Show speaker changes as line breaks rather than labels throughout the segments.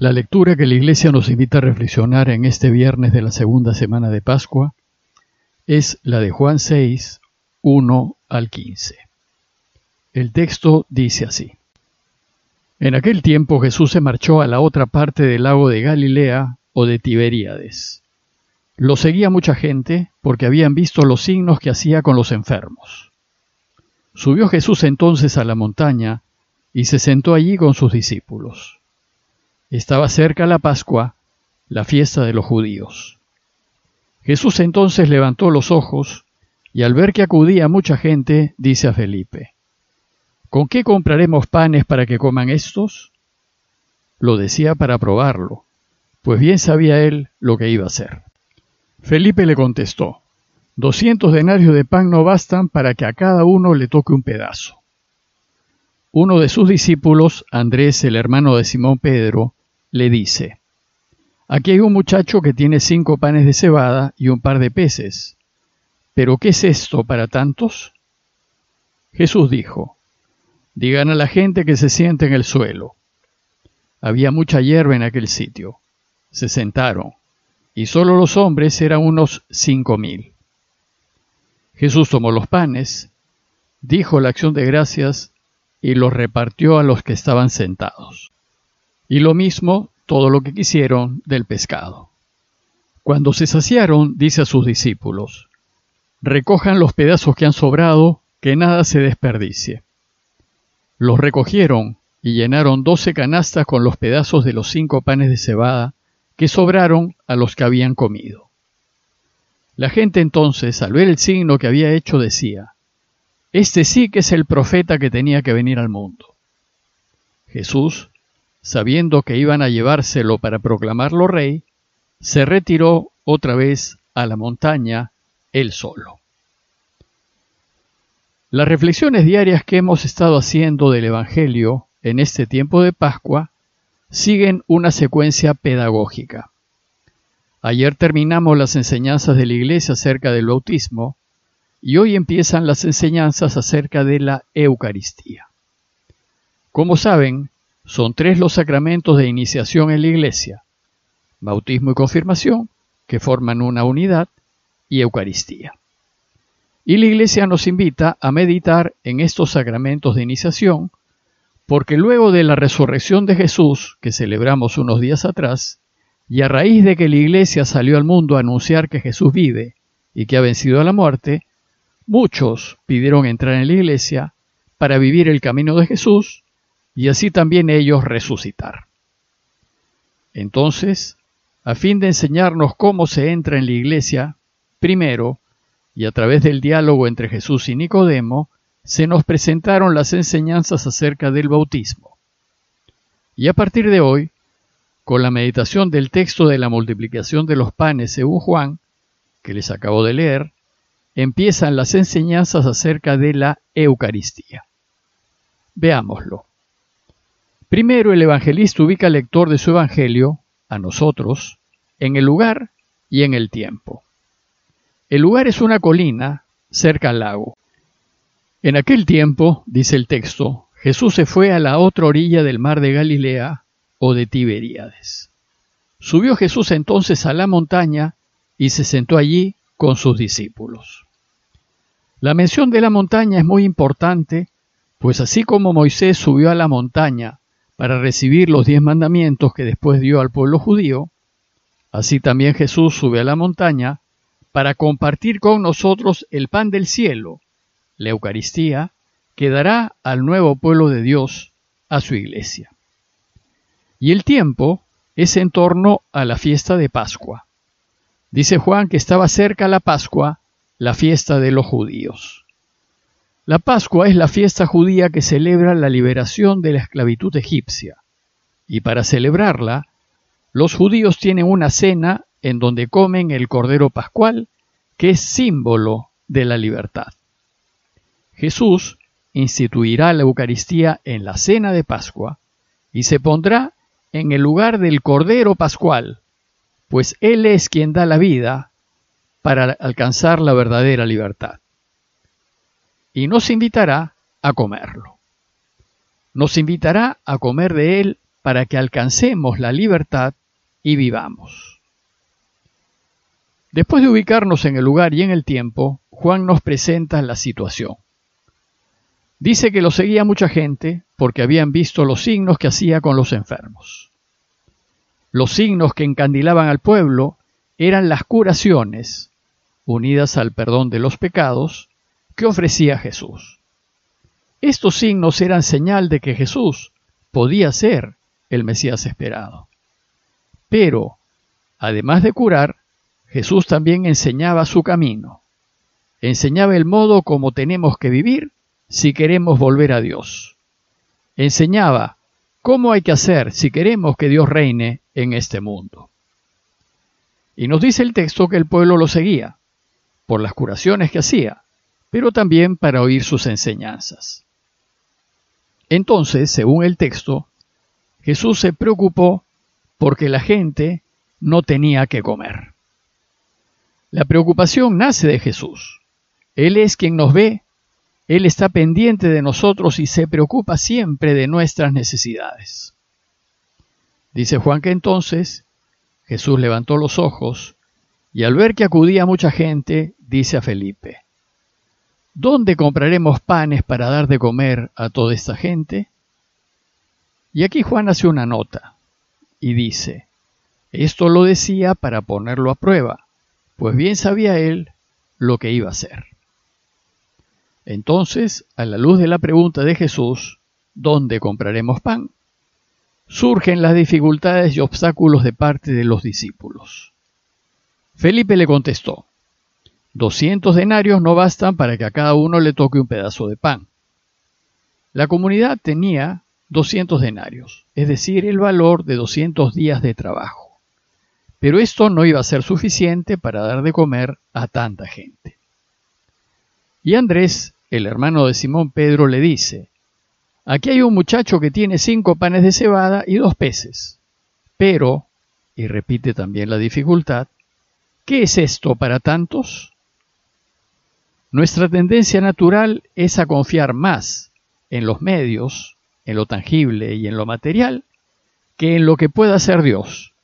La lectura que la Iglesia nos invita a reflexionar en este viernes de la segunda semana de Pascua es la de Juan 6, 1 al 15. El texto dice así. En aquel tiempo Jesús se marchó a la otra parte del lago de Galilea o de Tiberíades. Lo seguía mucha gente porque habían visto los signos que hacía con los enfermos. Subió Jesús entonces a la montaña y se sentó allí con sus discípulos. Estaba cerca la Pascua, la fiesta de los judíos. Jesús entonces levantó los ojos y al ver que acudía mucha gente, dice a Felipe, ¿Con qué compraremos panes para que coman estos? Lo decía para probarlo, pues bien sabía él lo que iba a hacer. Felipe le contestó, Doscientos denarios de pan no bastan para que a cada uno le toque un pedazo. Uno de sus discípulos, Andrés, el hermano de Simón Pedro, le dice, Aquí hay un muchacho que tiene cinco panes de cebada y un par de peces. ¿Pero qué es esto para tantos? Jesús dijo, Digan a la gente que se siente en el suelo. Había mucha hierba en aquel sitio. Se sentaron, y solo los hombres eran unos cinco mil. Jesús tomó los panes, dijo la acción de gracias y los repartió a los que estaban sentados y lo mismo todo lo que quisieron del pescado. Cuando se saciaron, dice a sus discípulos, recojan los pedazos que han sobrado, que nada se desperdicie. Los recogieron y llenaron doce canastas con los pedazos de los cinco panes de cebada que sobraron a los que habían comido. La gente entonces, al ver el signo que había hecho, decía, Este sí que es el profeta que tenía que venir al mundo. Jesús, sabiendo que iban a llevárselo para proclamarlo rey, se retiró otra vez a la montaña él solo. Las reflexiones diarias que hemos estado haciendo del Evangelio en este tiempo de Pascua siguen una secuencia pedagógica. Ayer terminamos las enseñanzas de la Iglesia acerca del bautismo y hoy empiezan las enseñanzas acerca de la Eucaristía. Como saben, son tres los sacramentos de iniciación en la Iglesia, bautismo y confirmación, que forman una unidad, y Eucaristía. Y la Iglesia nos invita a meditar en estos sacramentos de iniciación, porque luego de la resurrección de Jesús, que celebramos unos días atrás, y a raíz de que la Iglesia salió al mundo a anunciar que Jesús vive y que ha vencido a la muerte, muchos pidieron entrar en la Iglesia para vivir el camino de Jesús y así también ellos resucitar. Entonces, a fin de enseñarnos cómo se entra en la iglesia, primero, y a través del diálogo entre Jesús y Nicodemo, se nos presentaron las enseñanzas acerca del bautismo. Y a partir de hoy, con la meditación del texto de la multiplicación de los panes según Juan, que les acabo de leer, empiezan las enseñanzas acerca de la Eucaristía. Veámoslo. Primero el evangelista ubica al lector de su evangelio, a nosotros, en el lugar y en el tiempo. El lugar es una colina cerca al lago. En aquel tiempo, dice el texto, Jesús se fue a la otra orilla del mar de Galilea o de Tiberíades. Subió Jesús entonces a la montaña y se sentó allí con sus discípulos. La mención de la montaña es muy importante, pues así como Moisés subió a la montaña para recibir los diez mandamientos que después dio al pueblo judío, así también Jesús sube a la montaña para compartir con nosotros el pan del cielo, la Eucaristía, que dará al nuevo pueblo de Dios, a su iglesia. Y el tiempo es en torno a la fiesta de Pascua. Dice Juan que estaba cerca la Pascua, la fiesta de los judíos. La Pascua es la fiesta judía que celebra la liberación de la esclavitud egipcia, y para celebrarla, los judíos tienen una cena en donde comen el cordero pascual, que es símbolo de la libertad. Jesús instituirá la Eucaristía en la cena de Pascua y se pondrá en el lugar del cordero pascual, pues Él es quien da la vida para alcanzar la verdadera libertad y nos invitará a comerlo. Nos invitará a comer de él para que alcancemos la libertad y vivamos. Después de ubicarnos en el lugar y en el tiempo, Juan nos presenta la situación. Dice que lo seguía mucha gente porque habían visto los signos que hacía con los enfermos. Los signos que encandilaban al pueblo eran las curaciones, unidas al perdón de los pecados, que ofrecía Jesús. Estos signos eran señal de que Jesús podía ser el Mesías esperado. Pero, además de curar, Jesús también enseñaba su camino, enseñaba el modo como tenemos que vivir si queremos volver a Dios. Enseñaba cómo hay que hacer si queremos que Dios reine en este mundo. Y nos dice el texto que el pueblo lo seguía, por las curaciones que hacía, pero también para oír sus enseñanzas. Entonces, según el texto, Jesús se preocupó porque la gente no tenía que comer. La preocupación nace de Jesús. Él es quien nos ve él está pendiente de nosotros y se preocupa siempre de nuestras necesidades. Dice Juan que entonces Jesús levantó los ojos y al ver que acudía mucha gente, dice a Felipe, ¿Dónde compraremos panes para dar de comer a toda esta gente? Y aquí Juan hace una nota y dice, esto lo decía para ponerlo a prueba, pues bien sabía él lo que iba a hacer. Entonces, a la luz de la pregunta de Jesús, ¿dónde compraremos pan? Surgen las dificultades y obstáculos de parte de los discípulos. Felipe le contestó, doscientos denarios no bastan para que a cada uno le toque un pedazo de pan. La comunidad tenía doscientos denarios, es decir, el valor de doscientos días de trabajo. Pero esto no iba a ser suficiente para dar de comer a tanta gente. Y Andrés el hermano de Simón Pedro le dice, aquí hay un muchacho que tiene cinco panes de cebada y dos peces. Pero, y repite también la dificultad, ¿qué es esto para tantos? Nuestra tendencia natural es a confiar más en los medios, en lo tangible y en lo material, que en lo que pueda hacer Dios.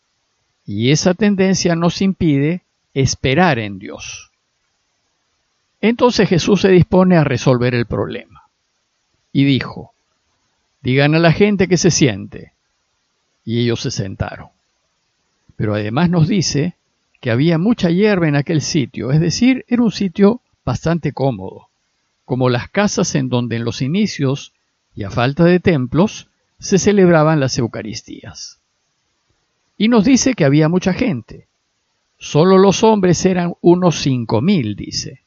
Y esa tendencia nos impide esperar en Dios. Entonces Jesús se dispone a resolver el problema. Y dijo, digan a la gente que se siente. Y ellos se sentaron. Pero además nos dice que había mucha hierba en aquel sitio, es decir, era un sitio bastante cómodo, como las casas en donde en los inicios, y a falta de templos, se celebraban las Eucaristías. Y nos dice que había mucha gente. Solo los hombres eran unos cinco mil, dice.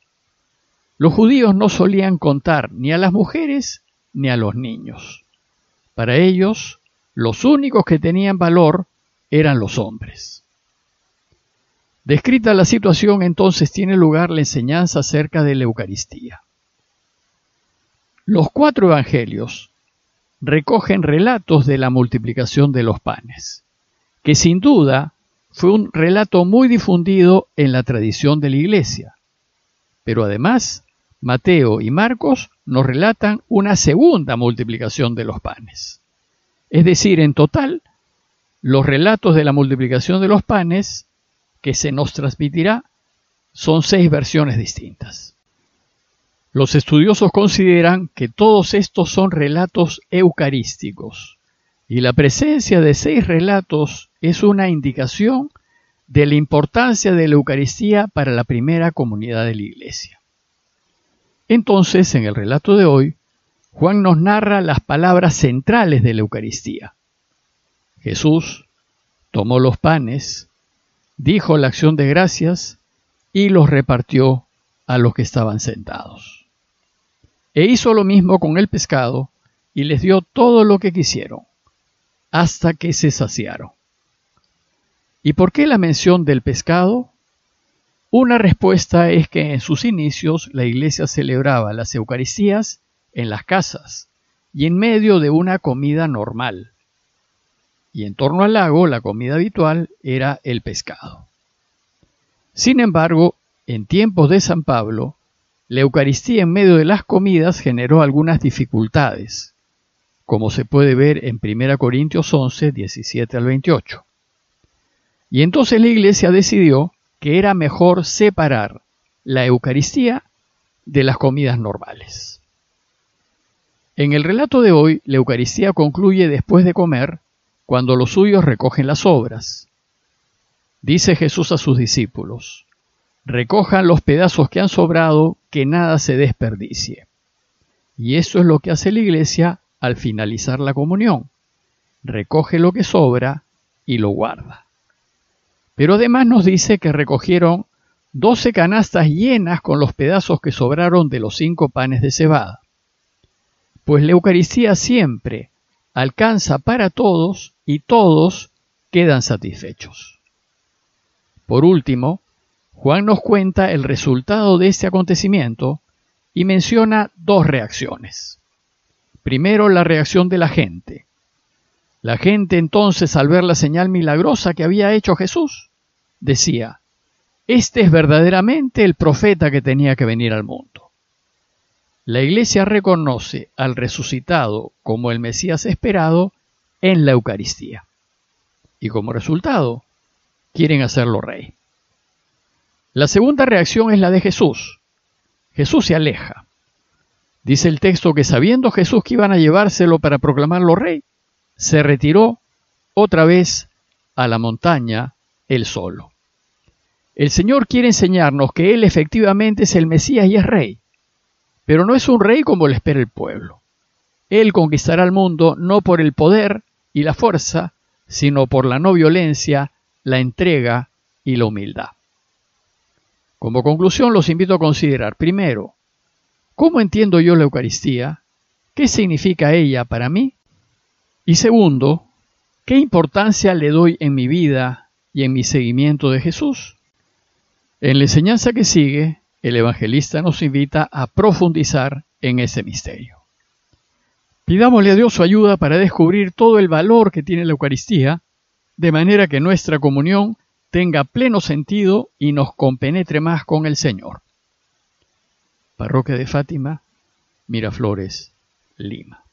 Los judíos no solían contar ni a las mujeres ni a los niños. Para ellos, los únicos que tenían valor eran los hombres. Descrita la situación, entonces tiene lugar la enseñanza acerca de la Eucaristía. Los cuatro evangelios recogen relatos de la multiplicación de los panes, que sin duda fue un relato muy difundido en la tradición de la Iglesia, pero además Mateo y Marcos nos relatan una segunda multiplicación de los panes. Es decir, en total, los relatos de la multiplicación de los panes que se nos transmitirá son seis versiones distintas. Los estudiosos consideran que todos estos son relatos eucarísticos y la presencia de seis relatos es una indicación de la importancia de la Eucaristía para la primera comunidad de la Iglesia. Entonces, en el relato de hoy, Juan nos narra las palabras centrales de la Eucaristía. Jesús tomó los panes, dijo la acción de gracias y los repartió a los que estaban sentados. E hizo lo mismo con el pescado y les dio todo lo que quisieron, hasta que se saciaron. ¿Y por qué la mención del pescado? Una respuesta es que en sus inicios la iglesia celebraba las Eucaristías en las casas y en medio de una comida normal. Y en torno al lago la comida habitual era el pescado. Sin embargo, en tiempos de San Pablo, la Eucaristía en medio de las comidas generó algunas dificultades, como se puede ver en 1 Corintios 11, 17 al 28. Y entonces la iglesia decidió que era mejor separar la Eucaristía de las comidas normales. En el relato de hoy, la Eucaristía concluye después de comer, cuando los suyos recogen las obras. Dice Jesús a sus discípulos, recojan los pedazos que han sobrado, que nada se desperdicie. Y eso es lo que hace la iglesia al finalizar la comunión. Recoge lo que sobra y lo guarda. Pero además nos dice que recogieron doce canastas llenas con los pedazos que sobraron de los cinco panes de cebada. Pues la Eucaristía siempre alcanza para todos y todos quedan satisfechos. Por último, Juan nos cuenta el resultado de este acontecimiento y menciona dos reacciones. Primero, la reacción de la gente. La gente entonces, al ver la señal milagrosa que había hecho Jesús, decía, este es verdaderamente el profeta que tenía que venir al mundo. La iglesia reconoce al resucitado como el Mesías esperado en la Eucaristía. Y como resultado, quieren hacerlo rey. La segunda reacción es la de Jesús. Jesús se aleja. Dice el texto que sabiendo Jesús que iban a llevárselo para proclamarlo rey, se retiró otra vez a la montaña él solo. El Señor quiere enseñarnos que Él efectivamente es el Mesías y es rey, pero no es un rey como le espera el pueblo. Él conquistará el mundo no por el poder y la fuerza, sino por la no violencia, la entrega y la humildad. Como conclusión los invito a considerar, primero, ¿cómo entiendo yo la Eucaristía? ¿Qué significa ella para mí? Y segundo, ¿qué importancia le doy en mi vida y en mi seguimiento de Jesús? En la enseñanza que sigue, el evangelista nos invita a profundizar en ese misterio. Pidámosle a Dios su ayuda para descubrir todo el valor que tiene la Eucaristía, de manera que nuestra comunión tenga pleno sentido y nos compenetre más con el Señor. Parroquia de Fátima, Miraflores, Lima.